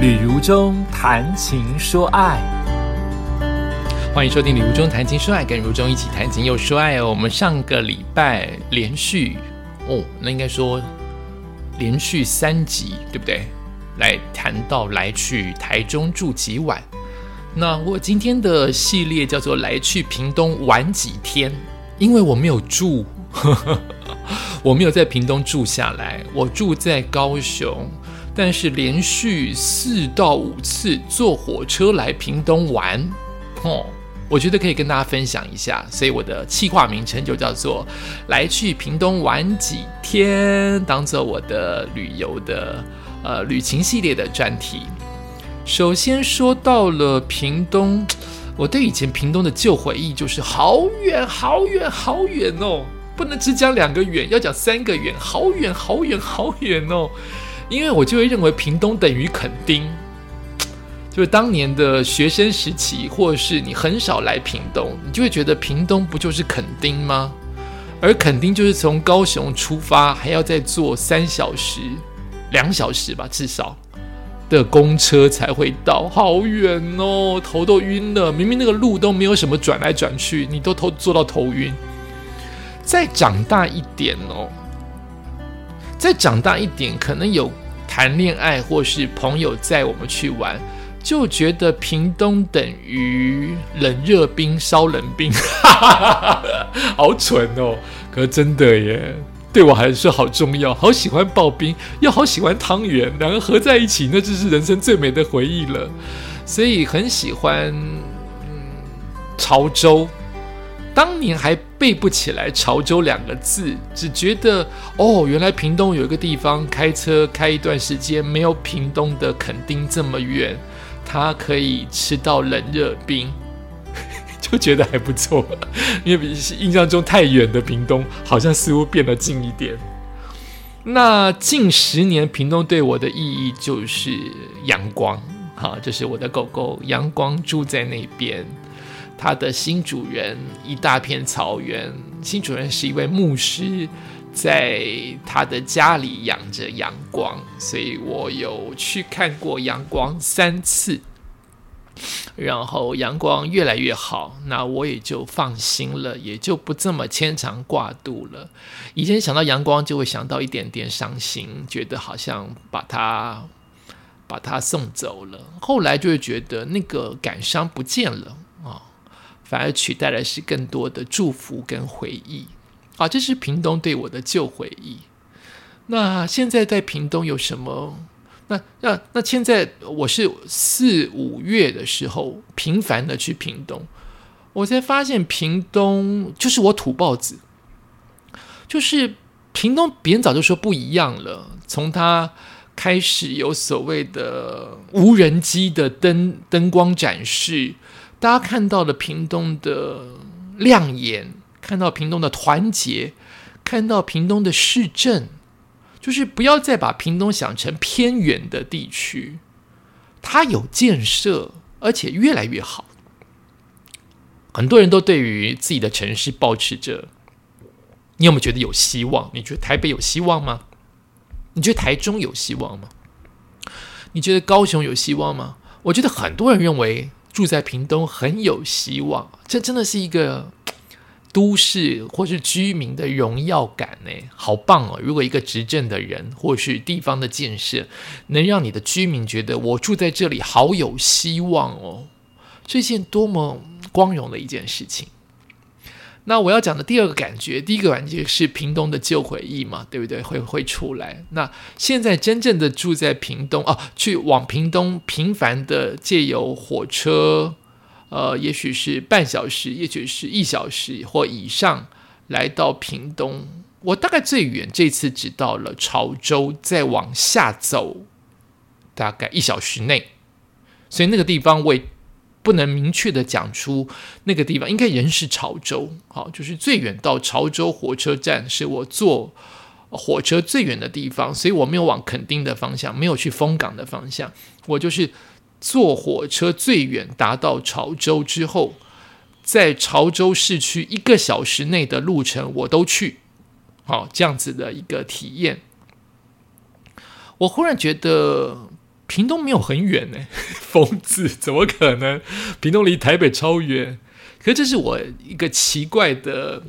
旅如中谈情说爱，欢迎收听《旅如中谈情说爱》，跟如中一起谈情又说爱哦。我们上个礼拜连续哦，那应该说连续三集，对不对？来谈到来去台中住几晚。那我今天的系列叫做“来去屏东玩几天”，因为我没有住，我没有在屏东住下来，我住在高雄。但是连续四到五次坐火车来屏东玩，哦，我觉得可以跟大家分享一下，所以我的企划名称就叫做“来去屏东玩几天”，当做我的旅游的呃旅行系列的专题。首先说到了屏东，我对以前屏东的旧回忆就是好远好远好远哦，不能只讲两个远，要讲三个远，好远好远好远哦。因为我就会认为屏东等于垦丁，就是当年的学生时期，或者是你很少来屏东，你就会觉得屏东不就是垦丁吗？而垦丁就是从高雄出发，还要再坐三小时、两小时吧，至少的公车才会到，好远哦，头都晕了。明明那个路都没有什么转来转去，你都头坐到头晕。再长大一点哦。再长大一点，可能有谈恋爱或是朋友载我们去玩，就觉得屏东等于冷热冰烧冷冰，好蠢哦！可真的耶，对我还是好重要，好喜欢刨冰，又好喜欢汤圆，两个合在一起，那就是人生最美的回忆了。所以很喜欢嗯潮州。当年还背不起来潮州两个字，只觉得哦，原来屏东有一个地方开车开一段时间，没有屏东的垦丁这么远，它可以吃到冷热冰，就觉得还不错。因为比印象中太远的屏东，好像似乎变得近一点。那近十年，屏东对我的意义就是阳光，哈，就是我的狗狗阳光住在那边。他的新主人一大片草原，新主人是一位牧师，在他的家里养着阳光，所以我有去看过阳光三次，然后阳光越来越好，那我也就放心了，也就不这么牵肠挂肚了。以前想到阳光就会想到一点点伤心，觉得好像把他把他送走了，后来就会觉得那个感伤不见了。反而取代的是更多的祝福跟回忆啊！这是屏东对我的旧回忆。那现在在屏东有什么？那那那现在我是四五月的时候频繁的去屏东，我才发现屏东就是我土包子，就是屏东别人早就说不一样了。从他开始有所谓的无人机的灯灯光展示。大家看到了屏东的亮眼，看到屏东的团结，看到屏东的市政，就是不要再把屏东想成偏远的地区，它有建设，而且越来越好。很多人都对于自己的城市保持着，你有没有觉得有希望？你觉得台北有希望吗？你觉得台中有希望吗？你觉得高雄有希望吗？我觉得很多人认为。住在屏东很有希望，这真的是一个都市或是居民的荣耀感呢，好棒哦！如果一个执政的人或是地方的建设，能让你的居民觉得我住在这里好有希望哦，这件多么光荣的一件事情。那我要讲的第二个感觉，第一个感觉是屏东的旧回忆嘛，对不对？会会出来。那现在真正的住在屏东哦，去往屏东频繁的借由火车，呃，也许是半小时，也许是一小时或以上来到屏东。我大概最远这次只到了潮州，再往下走大概一小时内，所以那个地方为。不能明确的讲出那个地方，应该人是潮州。好，就是最远到潮州火车站是我坐火车最远的地方，所以我没有往垦丁的方向，没有去丰港的方向。我就是坐火车最远达到潮州之后，在潮州市区一个小时内的路程我都去。好，这样子的一个体验，我忽然觉得。屏东没有很远呢，疯子怎么可能？屏东离台北超远。可这是我一个奇怪的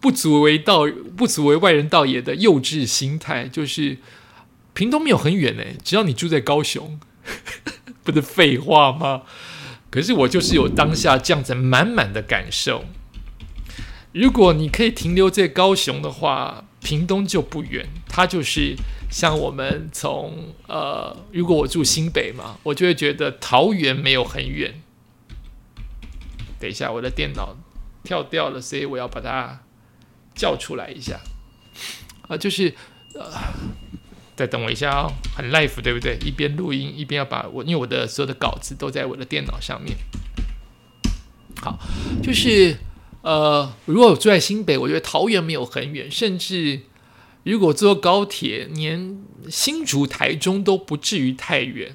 不足为道、不足为外人道也的幼稚心态，就是屏东没有很远呢，只要你住在高雄，不是废话吗？可是我就是有当下这样子满满的感受。如果你可以停留在高雄的话，屏东就不远，它就是像我们从呃，如果我住新北嘛，我就会觉得桃园没有很远。等一下，我的电脑跳掉了，所以我要把它叫出来一下。啊，就是呃，再等我一下哦，很 life 对不对？一边录音一边要把我，因为我的所有的稿子都在我的电脑上面。好，就是呃，如果我住在新北，我觉得桃园没有很远，甚至如果坐高铁，连新竹、台中都不至于太远。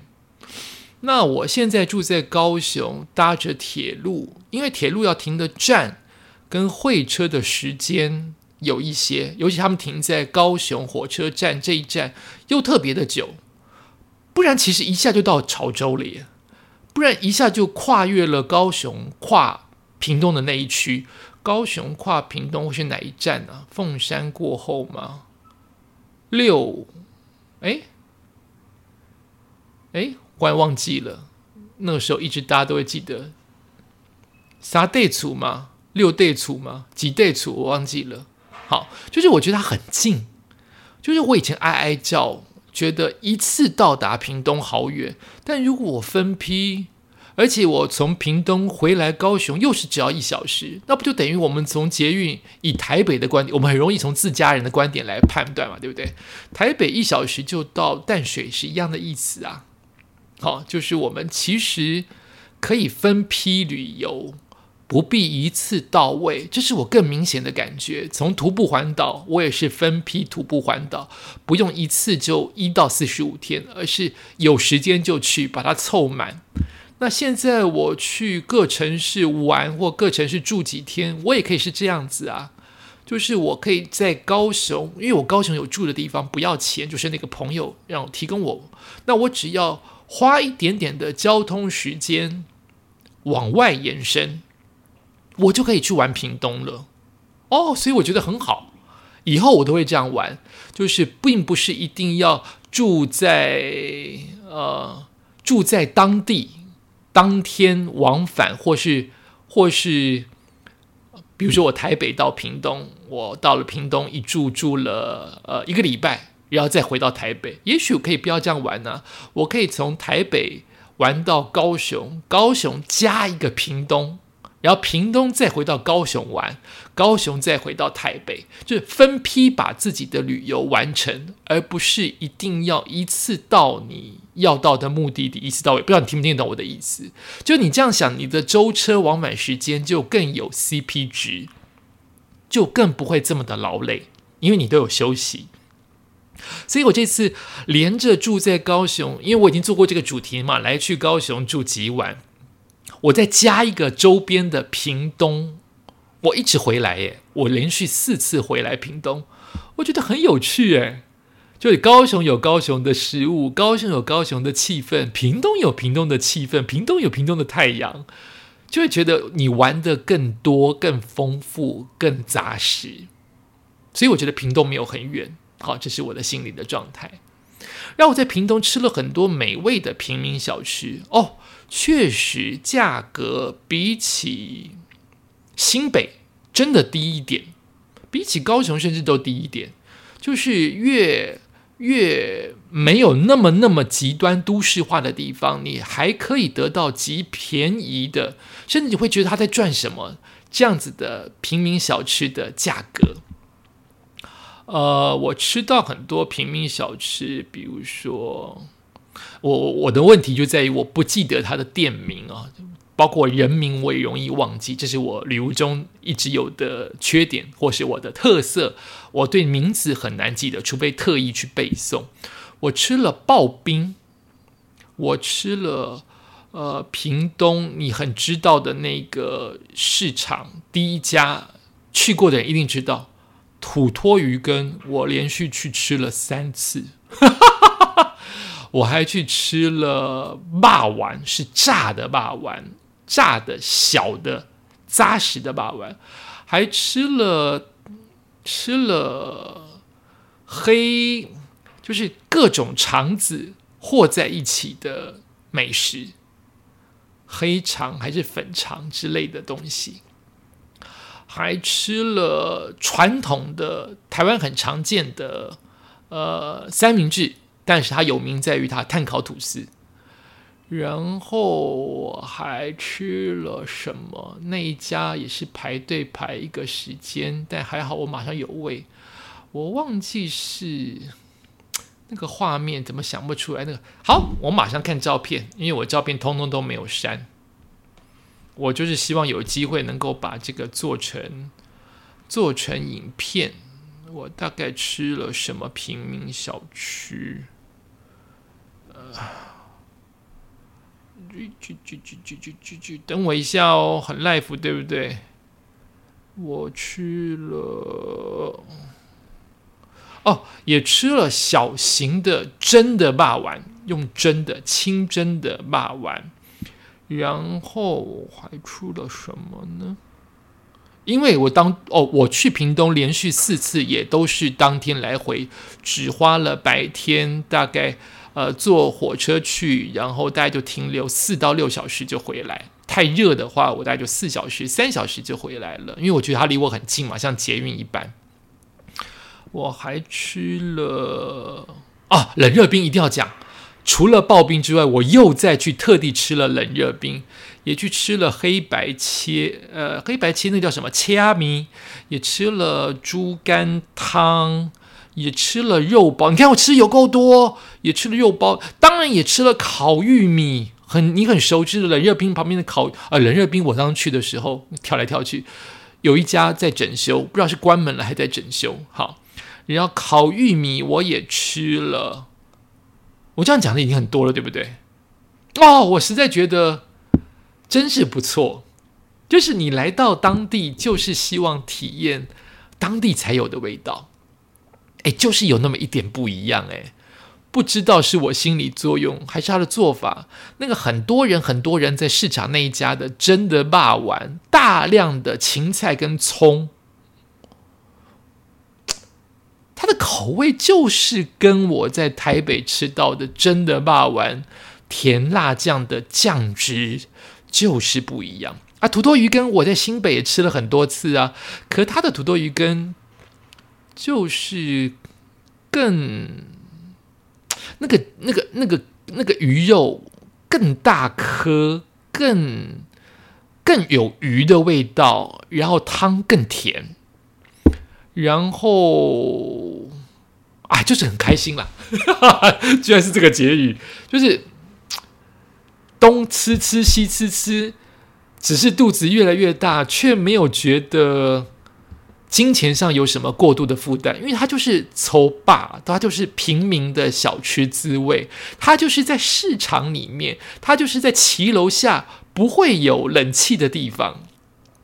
那我现在住在高雄，搭着铁路，因为铁路要停的站跟会车的时间有一些，尤其他们停在高雄火车站这一站又特别的久，不然其实一下就到潮州了，耶，不然一下就跨越了高雄跨屏东的那一区，高雄跨屏东会是哪一站呢？凤山过后吗？六，哎，哎。忽然忘记了，那个时候一直大家都会记得，三对处吗？六对处吗？几对处？我忘记了。好，就是我觉得它很近，就是我以前哀哀叫，觉得一次到达屏东好远，但如果我分批，而且我从屏东回来高雄又是只要一小时，那不就等于我们从捷运以台北的观点，我们很容易从自家人的观点来判断嘛，对不对？台北一小时就到淡水是一样的意思啊。好，就是我们其实可以分批旅游，不必一次到位。这是我更明显的感觉。从徒步环岛，我也是分批徒步环岛，不用一次就一到四十五天，而是有时间就去把它凑满。那现在我去各城市玩或各城市住几天，我也可以是这样子啊。就是我可以在高雄，因为我高雄有住的地方不要钱，就是那个朋友让我提供我，那我只要。花一点点的交通时间往外延伸，我就可以去玩屏东了。哦，所以我觉得很好，以后我都会这样玩，就是并不是一定要住在呃住在当地，当天往返，或是或是，比如说我台北到屏东，我到了屏东一住住了呃一个礼拜。然后再回到台北，也许可以不要这样玩呢。我可以从台北玩到高雄，高雄加一个屏东，然后屏东再回到高雄玩，高雄再回到台北，就是分批把自己的旅游完成，而不是一定要一次到你要到的目的地，一次到位。不知道你听不听得懂我的意思？就你这样想，你的舟车往返时间就更有 CP 值，就更不会这么的劳累，因为你都有休息。所以我这次连着住在高雄，因为我已经做过这个主题嘛，来去高雄住几晚，我再加一个周边的屏东，我一直回来耶，我连续四次回来屏东，我觉得很有趣诶。就高雄有高雄的食物，高雄有高雄的气氛，屏东有屏东的气氛，屏东有屏东的太阳，就会觉得你玩的更多、更丰富、更扎实。所以我觉得屏东没有很远。好，这是我的心理的状态。让我在屏东吃了很多美味的平民小吃哦，确实价格比起新北真的低一点，比起高雄甚至都低一点。就是越越没有那么那么极端都市化的地方，你还可以得到极便宜的，甚至你会觉得他在赚什么这样子的平民小吃的价格。呃，我吃到很多平民小吃，比如说，我我的问题就在于我不记得它的店名啊，包括人名我也容易忘记，这是我旅游中一直有的缺点，或是我的特色，我对名字很难记得，除非特意去背诵。我吃了刨冰，我吃了呃屏东你很知道的那个市场第一家，去过的人一定知道。土托鱼羹，我连续去吃了三次。我还去吃了霸丸，是炸的霸丸，炸的小的扎实的把玩，还吃了吃了黑，就是各种肠子和在一起的美食，黑肠还是粉肠之类的东西。还吃了传统的台湾很常见的呃三明治，但是它有名在于它碳烤吐司。然后我还吃了什么？那一家也是排队排一个时间，但还好我马上有位。我忘记是那个画面怎么想不出来？那个好，我马上看照片，因为我照片通通都没有删。我就是希望有机会能够把这个做成做成影片。我大概吃了什么平民小吃？呃，去，去，去，去，去，去，去，等我一下哦。很 life 对不对？我去了哦，也吃了小型的、真的霸丸，用真的、清真的霸丸。然后还出了什么呢？因为我当哦，我去屏东连续四次，也都是当天来回，只花了白天大概。呃坐火车去，然后大概就停留四到六小时就回来。太热的话，我大概就四小时、三小时就回来了，因为我觉得它离我很近嘛，像捷运一般。我还吃了啊，冷热冰一定要讲。除了刨冰之外，我又再去特地吃了冷热冰，也去吃了黑白切，呃，黑白切那叫什么切阿米，也吃了猪肝汤，也吃了肉包。你看我吃有够多，也吃了肉包，当然也吃了烤玉米，很你很熟知的冷热冰旁边的烤啊冷热冰。我当时去的时候跳来跳去，有一家在整修，不知道是关门了还在整修。好，然后烤玉米我也吃了。我这样讲的已经很多了，对不对？哦，我实在觉得真是不错。就是你来到当地，就是希望体验当地才有的味道。哎，就是有那么一点不一样。哎，不知道是我心理作用，还是他的做法。那个很多人，很多人在市场那一家的真的霸丸，大量的芹菜跟葱。它的口味就是跟我在台北吃到的真的霸丸甜辣酱的酱汁就是不一样啊！土豆鱼羹我在新北也吃了很多次啊，可它的土豆鱼羹就是更那个那个那个那个鱼肉更大颗，更更有鱼的味道，然后汤更甜。然后，啊，就是很开心啦，居然是这个结语，就是东吃吃西吃吃，只是肚子越来越大，却没有觉得金钱上有什么过度的负担，因为它就是抽霸，它就是平民的小吃滋味，它就是在市场里面，它就是在骑楼下不会有冷气的地方。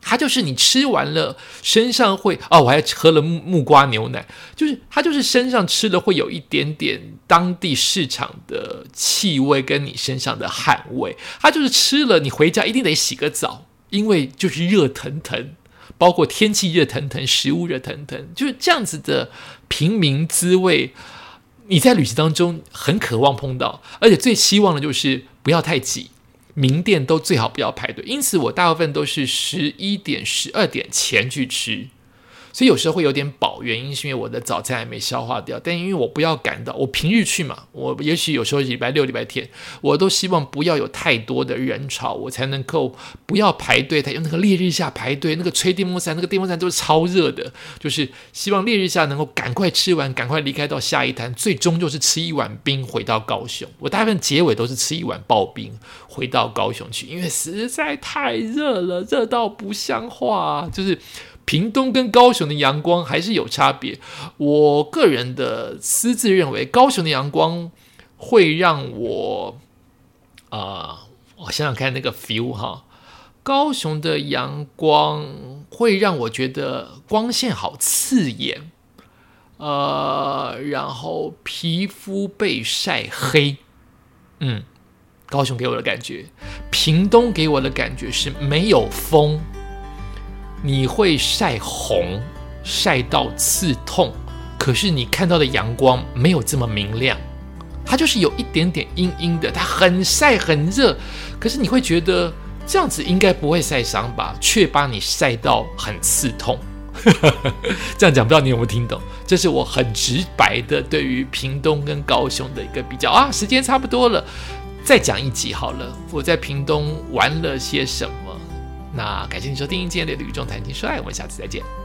它就是你吃完了身上会哦，我还喝了木木瓜牛奶，就是它就是身上吃了会有一点点当地市场的气味跟你身上的汗味，它就是吃了你回家一定得洗个澡，因为就是热腾腾，包括天气热腾腾，食物热腾腾，就是这样子的平民滋味，你在旅行当中很渴望碰到，而且最希望的就是不要太挤。名店都最好不要排队，因此我大部分都是十一点、十二点前去吃。所以有时候会有点饱，原因是因为我的早餐还没消化掉。但因为我不要赶到，我平日去嘛，我也许有时候礼拜六、礼拜天，我都希望不要有太多的人潮，我才能够不要排队。他用那个烈日下排队，那个吹电风扇，那个电风扇都是超热的，就是希望烈日下能够赶快吃完，赶快离开到下一摊，最终就是吃一碗冰回到高雄。我大部分结尾都是吃一碗刨冰回到高雄去，因为实在太热了，热到不像话，就是。屏东跟高雄的阳光还是有差别。我个人的私自认为，高雄的阳光会让我，啊，我想想看那个 feel 哈，高雄的阳光会让我觉得光线好刺眼，呃，然后皮肤被晒黑，嗯，高雄给我的感觉，屏东给我的感觉是没有风，你会晒红，晒到刺痛，可是你看到的阳光没有这么明亮，它就是有一点点阴阴的，它很晒很热，可是你会觉得这样子应该不会晒伤吧，却把你晒到很刺痛。这样讲不知道你有没有听懂？这是我很直白的对于屏东跟高雄的一个比较啊。时间差不多了，再讲一集好了。我在屏东玩了些什么？那感谢你收听今天的《旅中谈情说爱》，我们下次再见。